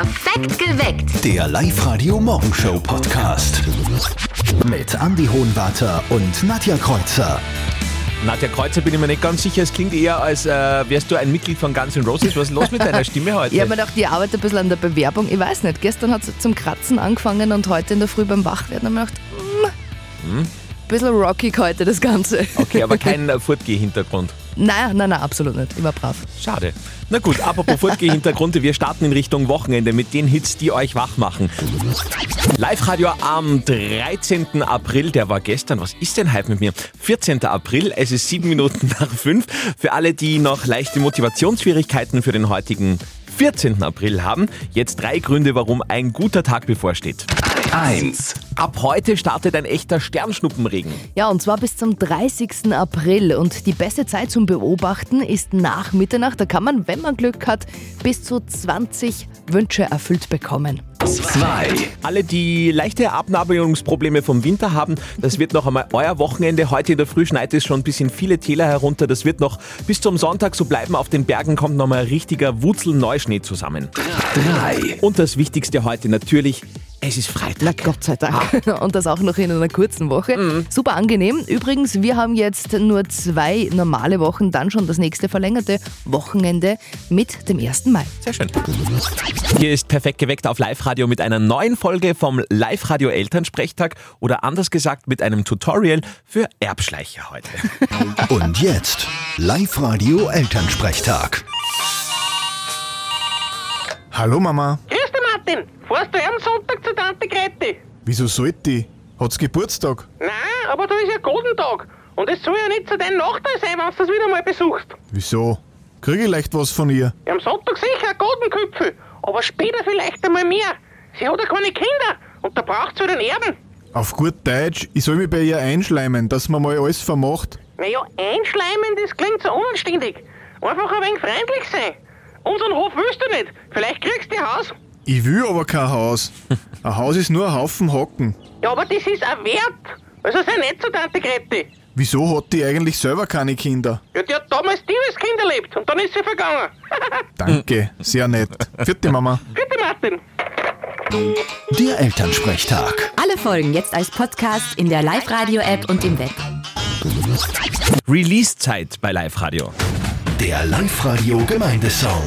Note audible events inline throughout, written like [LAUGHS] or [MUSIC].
Perfekt geweckt. Der Live-Radio-Morgenshow-Podcast. Mit Andy Hohenwarter und Nadja Kreuzer. Nadja Kreuzer bin ich mir nicht ganz sicher. Es klingt eher, als äh, wärst du ein Mitglied von Guns N' Roses. Was ist los mit deiner Stimme heute? Ich habe mir gedacht, ich arbeite ein bisschen an der Bewerbung. Ich weiß nicht, gestern hat es zum Kratzen angefangen und heute in der Früh beim Wachwerden habe ich mir gedacht, mm, ein bisschen rockig heute das Ganze. Okay, aber kein [LAUGHS] äh, Furtgeh-Hintergrund. Nein, nein, nein, absolut nicht. Ich war brav. Schade. Na gut, apropos Furtgeh-Hintergrund, [LAUGHS] wir starten in Richtung Wochenende mit den Hits, die euch wach machen. Live-Radio am 13. April, der war gestern. Was ist denn heute mit mir? 14. April, es ist sieben Minuten nach fünf. Für alle, die noch leichte Motivationsschwierigkeiten für den heutigen 14. April haben, jetzt drei Gründe, warum ein guter Tag bevorsteht. 1. Ab heute startet ein echter Sternschnuppenregen. Ja, und zwar bis zum 30. April. Und die beste Zeit zum Beobachten ist nach Mitternacht. Da kann man, wenn man Glück hat, bis zu 20 Wünsche erfüllt bekommen. 2. Alle, die leichte Abnabelungsprobleme vom Winter haben, das wird noch einmal euer Wochenende. Heute in der Früh schneit es schon bis in viele Täler herunter. Das wird noch bis zum Sonntag so bleiben. Auf den Bergen kommt noch mal richtiger Wurzel-Neuschnee zusammen. 3. Und das Wichtigste heute natürlich, es ist Freitag. Gott sei Dank. Und das auch noch in einer kurzen Woche. Super angenehm. Übrigens, wir haben jetzt nur zwei normale Wochen, dann schon das nächste verlängerte Wochenende mit dem 1. Mai. Sehr schön. Hier ist perfekt geweckt auf Live-Radio mit einer neuen Folge vom Live-Radio Elternsprechtag oder anders gesagt mit einem Tutorial für Erbschleicher heute. [LAUGHS] Und jetzt Live-Radio Elternsprechtag. Hallo Mama, Grüß Martin. Fährst du am Sonntag zu Tante Greti? wieso sollte ich? Hat's Geburtstag? Nein, aber da ist ja Godentag. Und es soll ja nicht zu deinem Nachteil sein, wenn du das wieder mal besuchst. Wieso? Krieg ich leicht was von ihr? Ja, am Sonntag sicher Godenköpfe, aber später vielleicht einmal mehr. Sie hat ja keine Kinder und da braucht sie den Erben. Auf gut Deutsch, ich soll mich bei ihr einschleimen, dass man mal alles vermacht. Naja, einschleimen, das klingt so unanständig. Einfach ein wenig freundlich sein. Unseren Hof willst du nicht. Vielleicht kriegst du ein Haus. Ich will aber kein Haus. [LAUGHS] Ein Haus ist nur ein Haufen Hocken. Ja, aber das ist ein Wert. Also sei nicht zu Tante Greti. Wieso hat die eigentlich selber keine Kinder? Ja, die hat damals dieses Kind erlebt und dann ist sie vergangen. [LAUGHS] Danke, sehr nett. Vierte Mama. [LAUGHS] Bitte, Martin. Der Elternsprechtag. Alle Folgen jetzt als Podcast in der Live-Radio-App und im Web. Release-Zeit bei Live-Radio. Der Live-Radio Gemeindesong.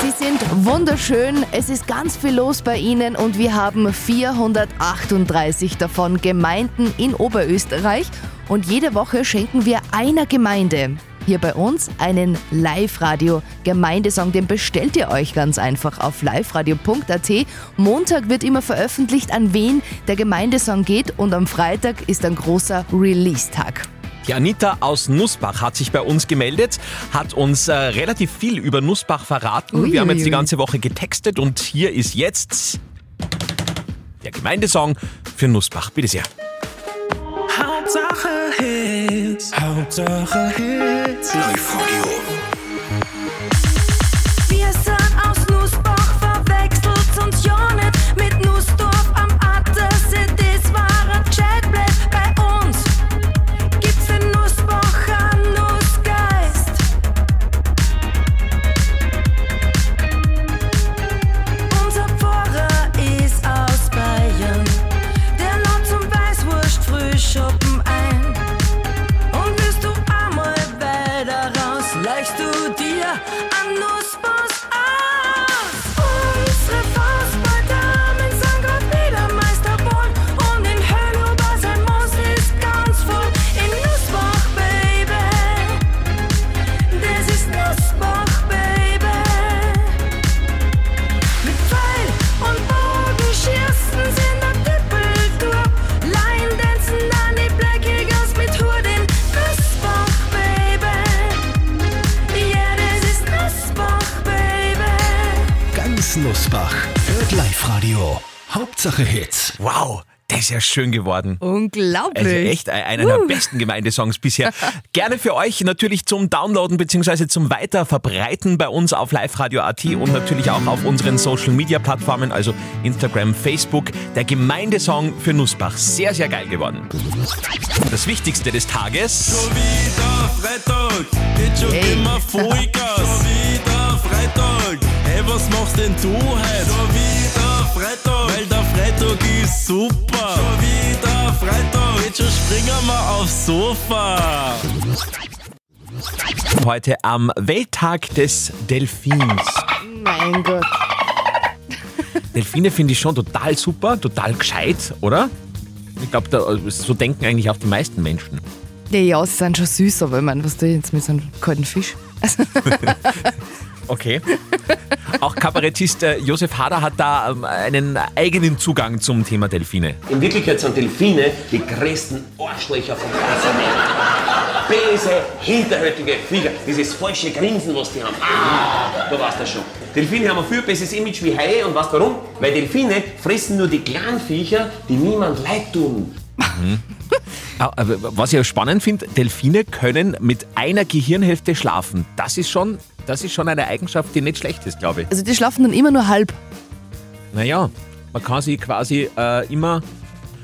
Sie sind wunderschön, es ist ganz viel los bei Ihnen und wir haben 438 davon Gemeinden in Oberösterreich und jede Woche schenken wir einer Gemeinde hier bei uns einen Live-Radio-Gemeindesong. Den bestellt ihr euch ganz einfach auf liveradio.at. Montag wird immer veröffentlicht, an wen der Gemeindesong geht und am Freitag ist ein großer Release-Tag. Die Anita aus Nussbach hat sich bei uns gemeldet, hat uns äh, relativ viel über Nussbach verraten. Ui, Wir haben ui, jetzt die ui. ganze Woche getextet und hier ist jetzt der Gemeindesong für Nussbach. Bitte sehr. Hauptsache Hits, Hauptsache Hits. Live-Radio. Hauptsache Hits. Wow, das ist ja schön geworden. Unglaublich. Also echt ein- einer der besten Gemeindesongs [LAUGHS] bisher. Gerne für euch natürlich zum Downloaden bzw. zum Weiterverbreiten bei uns auf liveradio.at und natürlich auch auf unseren Social Media Plattformen, also Instagram, Facebook. Der Gemeindesong für Nussbach. Sehr, sehr geil geworden. Das Wichtigste des Tages. Wieder Freitag, geht schon Ey. immer Vollgas. [LAUGHS] Wieder Freitag, Hey, was machst denn du heute? Schon wieder Freitag, weil der Freitag ist super. Schon wieder Freitag, jetzt schon springen wir aufs Sofa. Heute am Welttag des Delfins. Mein Gott. Delfine finde ich schon total super, total gescheit, oder? Ich glaube, so denken eigentlich auch die meisten Menschen. Ja, ja, sie sind schon süß, aber ich meine, was tue ich jetzt mit so einem kalten Fisch? [LAUGHS] Okay. Auch Kabarettist äh, Josef Hader hat da ähm, einen eigenen Zugang zum Thema Delfine. In Wirklichkeit sind Delfine die größten Arschlöcher vom Planeten. Böse, hinterhältige Viecher. Dieses falsche Grinsen, was die haben. Ah, du weißt das schon. Delfine haben ein viel besseres Image wie Haie und weißt warum? Weil Delfine fressen nur die kleinen Viecher, die niemand leid tun. Ah, aber Was ich auch spannend finde, Delfine können mit einer Gehirnhälfte schlafen. Das ist schon, das ist schon eine Eigenschaft, die nicht schlecht ist, glaube ich. also die schlafen dann immer nur halb. Naja, man kann sie quasi äh, immer.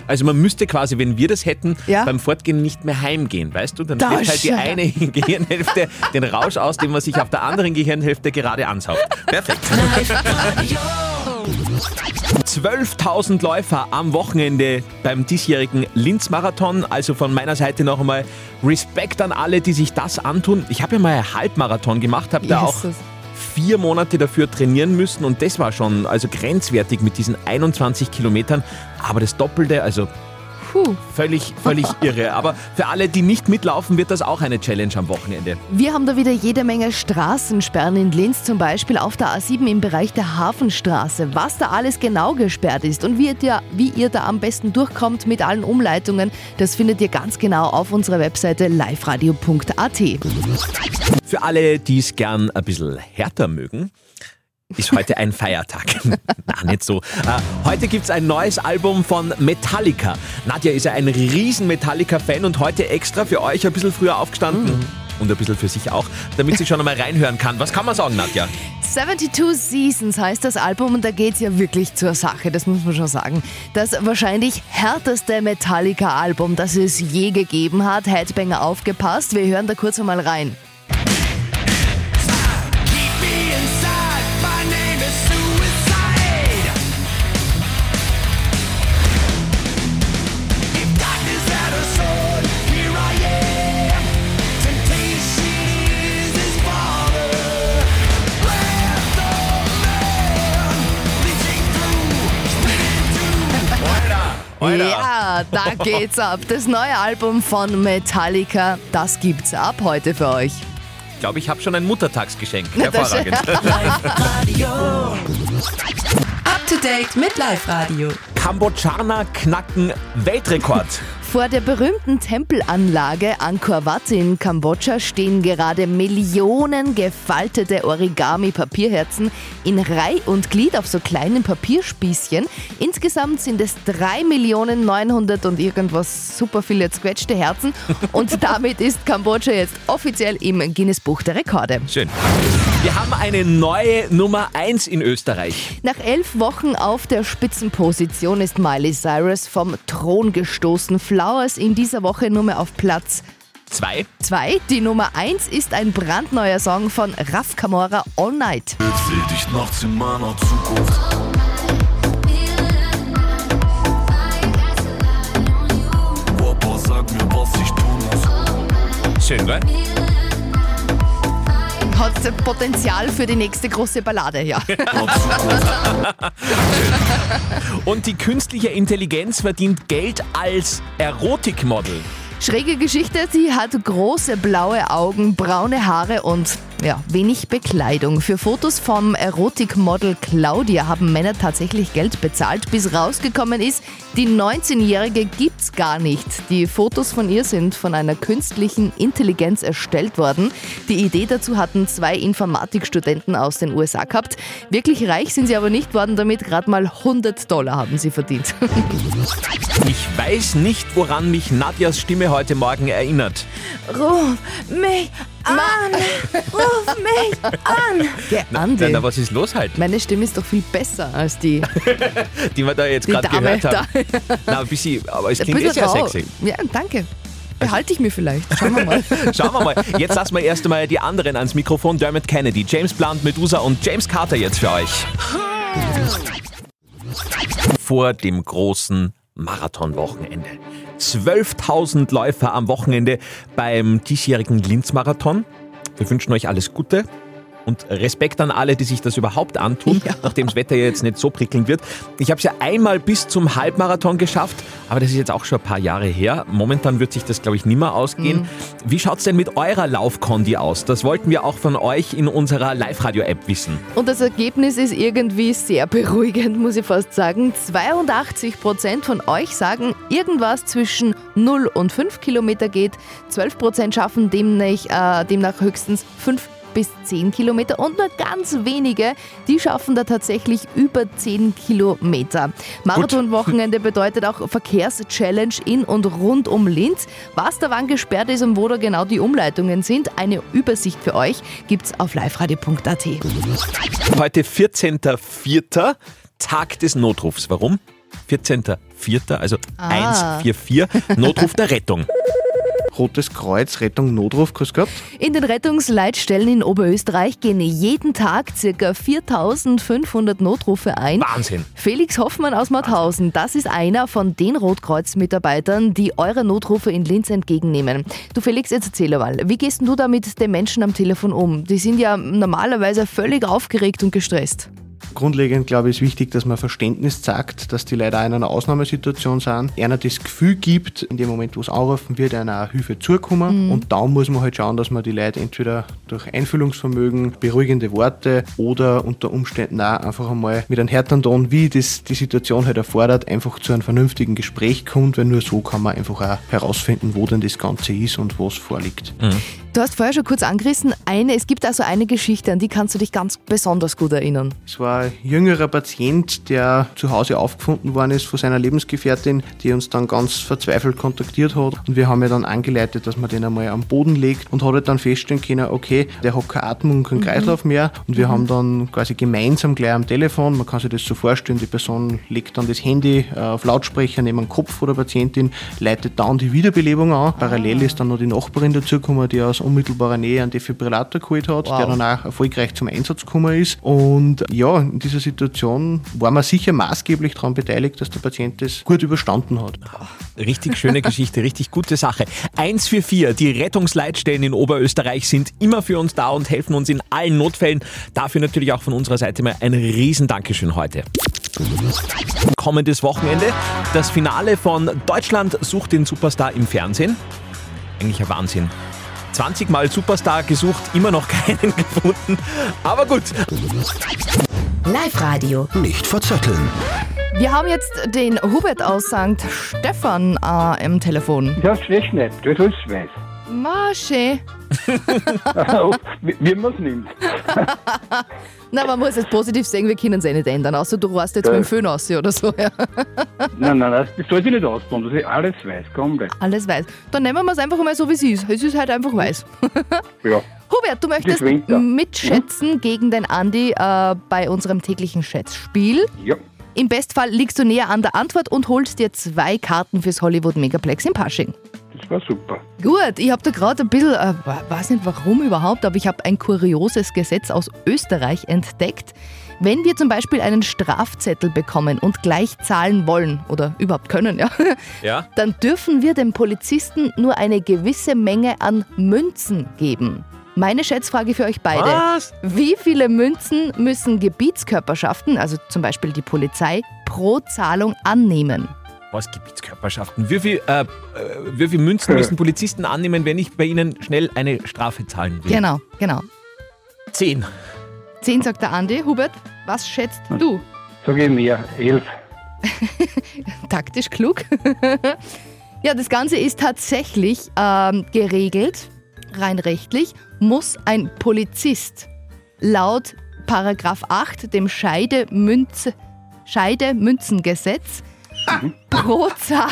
Also man müsste quasi, wenn wir das hätten, Ja. beim Fortgehen nicht mehr heimgehen, weißt du? Dann Da wird halt die eine [LAUGHS] Gehirnhälfte den Rausch aus, den man sich auf der anderen Gehirnhälfte gerade ansaugt. Perfekt. 12.000 Läufer am Wochenende beim diesjährigen Linz-Marathon. Also von meiner Seite noch einmal Respekt an alle, die sich das antun. Ich habe ja mal einen Halbmarathon gemacht, habe da auch vier Monate dafür trainieren müssen und das war schon also grenzwertig mit diesen 21 Kilometern. Aber das Doppelte, also Puh. völlig, völlig [LAUGHS] irre. Aber für alle, die nicht mitlaufen, wird das auch eine Challenge am Wochenende. Wir haben da wieder jede Menge Straßensperren in Linz, zum Beispiel auf der A7 im Bereich der Hafenstraße. Was da alles genau gesperrt ist und wie ihr, wie ihr da am besten durchkommt mit allen Umleitungen, das findet ihr ganz genau auf unserer Webseite liveradio.at. Für alle, die es gern ein bisschen härter mögen, ist heute ein Feiertag. [LAUGHS] Na, nicht so. Äh, heute gibt es ein neues Album von Metallica. Nadja ist ja ein riesen Metallica-Fan und heute extra für euch ein bisschen früher aufgestanden. Und ein bisschen für sich auch, damit sie schon einmal reinhören kann. Was kann man sagen, Nadja? 72 Seasons heißt das Album und da geht's ja wirklich zur Sache, das muss man schon sagen. Das wahrscheinlich härteste Metallica-Album, das es je gegeben hat. Headbanger aufgepasst, wir hören da kurz einmal rein. Da geht's ab. Das neue Album von Metallica, das gibt's ab heute für euch. Ich glaube, ich habe schon ein Muttertagsgeschenk. [LAUGHS] Hervorragend. [LAUGHS] Up to date mit Live Radio. Kambodschaner knacken Weltrekord. Vor der berühmten Tempelanlage Angkor Wat in Kambodscha stehen gerade Millionen gefaltete Origami-Papierherzen in Reih und Glied auf so kleinen Papierspießchen. Insgesamt sind es 3.900.000 und irgendwas super viele zerquetschte Herzen. Und [LAUGHS] damit ist Kambodscha jetzt offiziell im Guinness-Buch der Rekorde. Schön. Wir haben eine neue Nummer 1 in Österreich. Nach elf Wochen auf der Spitzenposition ist Miley Cyrus vom Thron gestoßen. Flowers in dieser Woche nur mehr auf Platz Zwei. 2. Die Nummer 1 ist ein brandneuer Song von Raf Kamora All Night. Dich nachts in meiner Zukunft. Papa, sag mir, was ich tun muss. Schön, gell? Hat Potenzial für die nächste große Ballade, ja. [LAUGHS] Und die künstliche Intelligenz verdient Geld als Erotikmodel. Schräge Geschichte, sie hat große blaue Augen, braune Haare und ja, wenig Bekleidung. Für Fotos vom Erotikmodel Claudia haben Männer tatsächlich Geld bezahlt, bis rausgekommen ist, die 19-Jährige gibt's gar nicht. Die Fotos von ihr sind von einer künstlichen Intelligenz erstellt worden. Die Idee dazu hatten zwei Informatikstudenten aus den USA gehabt. Wirklich reich sind sie aber nicht worden damit, gerade mal 100 Dollar haben sie verdient. [LAUGHS] Ich weiß nicht, woran mich Nadjas Stimme heute Morgen erinnert. Ruf mich an! Ruf mich an! Der Andi. Na, na, was ist los halt? Meine Stimme ist doch viel besser als die, [LAUGHS] Die wir da jetzt gerade gehört da. haben. Na, ein bisschen, aber es klingt eh sehr rau. sexy. Ja, danke. behalte ich mir vielleicht. Schauen wir mal. [LAUGHS] Schauen wir mal. Jetzt lassen wir erst einmal die anderen ans Mikrofon. Dermot Kennedy, James Blunt, Medusa und James Carter jetzt für euch. Vor dem großen Marathonwochenende. 12.000 Läufer am Wochenende beim diesjährigen Linz-Marathon. Wir wünschen euch alles Gute. Und Respekt an alle, die sich das überhaupt antun, nachdem das Wetter ja jetzt nicht so prickelnd wird. Ich habe es ja einmal bis zum Halbmarathon geschafft, aber das ist jetzt auch schon ein paar Jahre her. Momentan wird sich das, glaube ich, nimmer ausgehen. Wie schaut es denn mit eurer Laufkondi aus? Das wollten wir auch von euch in unserer Live-Radio-App wissen. Und das Ergebnis ist irgendwie sehr beruhigend, muss ich fast sagen. 82 Prozent von euch sagen, irgendwas zwischen 0 und 5 Kilometer geht. 12 Prozent schaffen demnach, äh, demnach höchstens 5 bis 10 Kilometer und nur ganz wenige, die schaffen da tatsächlich über 10 Kilometer. Marathonwochenende bedeutet auch Verkehrschallenge in und rund um Linz. Was da wann gesperrt ist und wo da genau die Umleitungen sind, eine Übersicht für euch gibt's auf liveradio.at. Heute 14.04. Tag des Notrufs. Warum? 14.04., also Ah. 144, Notruf der Rettung. [LAUGHS] Rotes Kreuz, Rettung, Notruf, grüß Gott. In den Rettungsleitstellen in Oberösterreich gehen jeden Tag ca. 4500 Notrufe ein. Wahnsinn. Felix Hoffmann aus Mauthausen, das ist einer von den Rotkreuz-Mitarbeitern, die eure Notrufe in Linz entgegennehmen. Du Felix, jetzt erzähl mal, wie gehst denn du da mit den Menschen am Telefon um? Die sind ja normalerweise völlig aufgeregt und gestresst. Grundlegend glaube ich ist wichtig, dass man Verständnis zeigt, dass die Leute auch in einer Ausnahmesituation sind. Einer das Gefühl gibt, in dem Moment, wo es anrufen wird, einer auch Hilfe zukommen. Und da muss man halt schauen, dass man die Leute entweder durch Einfühlungsvermögen, beruhigende Worte oder unter Umständen auch einfach einmal mit einem härteren Ton, wie das die Situation halt erfordert, einfach zu einem vernünftigen Gespräch kommt, weil nur so kann man einfach auch herausfinden, wo denn das Ganze ist und was vorliegt. Du hast vorher schon kurz angerissen, eine, es gibt also eine Geschichte, an die kannst du dich ganz besonders gut erinnern. Es war ein jüngerer Patient, der zu Hause aufgefunden worden ist von seiner Lebensgefährtin, die uns dann ganz verzweifelt kontaktiert hat. Und wir haben ja dann angeleitet, dass man den einmal am Boden legt und hat halt dann feststellen können, okay, der hat keine Atmung, keinen Kreislauf mehr. Und wir haben dann quasi gemeinsam gleich am Telefon, man kann sich das so vorstellen, die Person legt dann das Handy äh, auf Lautsprecher neben den Kopf von der Patientin, leitet dann die Wiederbelebung an. Parallel ist dann noch die Nachbarin dazugekommen, die aus unmittelbarer Nähe einen Defibrillator geholt hat, Wow. der dann auch erfolgreich zum Einsatz gekommen ist. Und ja, in dieser Situation war man sicher maßgeblich daran beteiligt, dass der Patient das gut überstanden hat. Richtig schöne Geschichte, richtig gute Sache. 144, die Rettungsleitstellen in Oberösterreich sind immer für uns da und helfen uns in allen Notfällen. Dafür natürlich auch von unserer Seite mal ein riesen Dankeschön heute. Kommendes Wochenende, das Finale von Deutschland sucht den Superstar im Fernsehen. Eigentlich ein Wahnsinn. 20 Mal Superstar gesucht, immer noch keinen [LAUGHS] gefunden. Aber gut, Live-Radio. Nicht verzetteln. Wir haben jetzt den Hubert aus St. Stephan äh, im Telefon. Das ist nicht, das ist weiß. Masche. Man es nimmt. Na, man muss es positiv sehen, wir können es eh nicht ändern, außer du rast jetzt Ja. mit dem Föhn aus oder so. Ja. [LAUGHS] Nein, nein, das, soll sich nicht ausbauen, das ist alles weiß, komplett. Alles weiß. Dann nehmen wir es einfach mal so, wie es ist. Es ist halt einfach weiß. Ja. [LAUGHS] Hubert, du möchtest Das Winter. mitschätzen gegen den Andi äh, bei unserem täglichen Schätzspiel. Ja. Im Bestfall liegst du näher an der Antwort und holst dir zwei Karten fürs Hollywood Megaplex in Pasching. Das war super. Gut, ich habe da gerade ein bisschen, äh, weiß nicht warum überhaupt, aber ich habe ein kurioses Gesetz aus Österreich entdeckt. Wenn wir zum Beispiel einen Strafzettel bekommen und gleich zahlen wollen oder überhaupt können, ja, ja. [LAUGHS] dann dürfen wir dem Polizisten nur eine gewisse Menge an Münzen geben. Meine Schätzfrage für euch beide. Was? Wie viele Münzen müssen Gebietskörperschaften, also zum Beispiel die Polizei, pro Zahlung annehmen? Was Gebietskörperschaften? Wie viel, äh, äh, wie viel Münzen müssen Polizisten annehmen, wenn ich bei ihnen schnell eine Strafe zahlen will? Genau, genau. Zehn. Zehn sagt der Andi. Hubert, was schätzt du? Sag ich mehr, elf. [LAUGHS] Taktisch klug. [LAUGHS] ja, das Ganze ist tatsächlich ähm, geregelt, rein rechtlich, muss ein Polizist laut Paragraph 8 dem Scheide-Münze- Scheide-Münzengesetz pro Zahl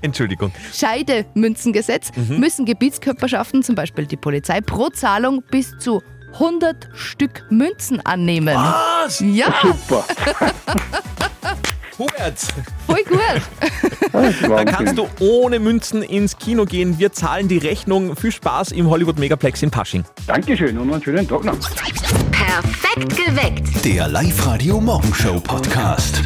Entschuldigung. Scheide-Münzengesetz müssen Gebietskörperschaften, zum Beispiel die Polizei, pro Zahlung bis zu 100 Stück Münzen annehmen. Was? Ja, Super. Hubert, Voll gut. dann kannst du ohne Münzen ins Kino gehen. Wir zahlen die Rechnung. Viel Spaß im Hollywood Megaplex in Pasching. Dankeschön und einen schönen Tag noch. Perfekt geweckt. Der Live-Radio Morgenshow Podcast.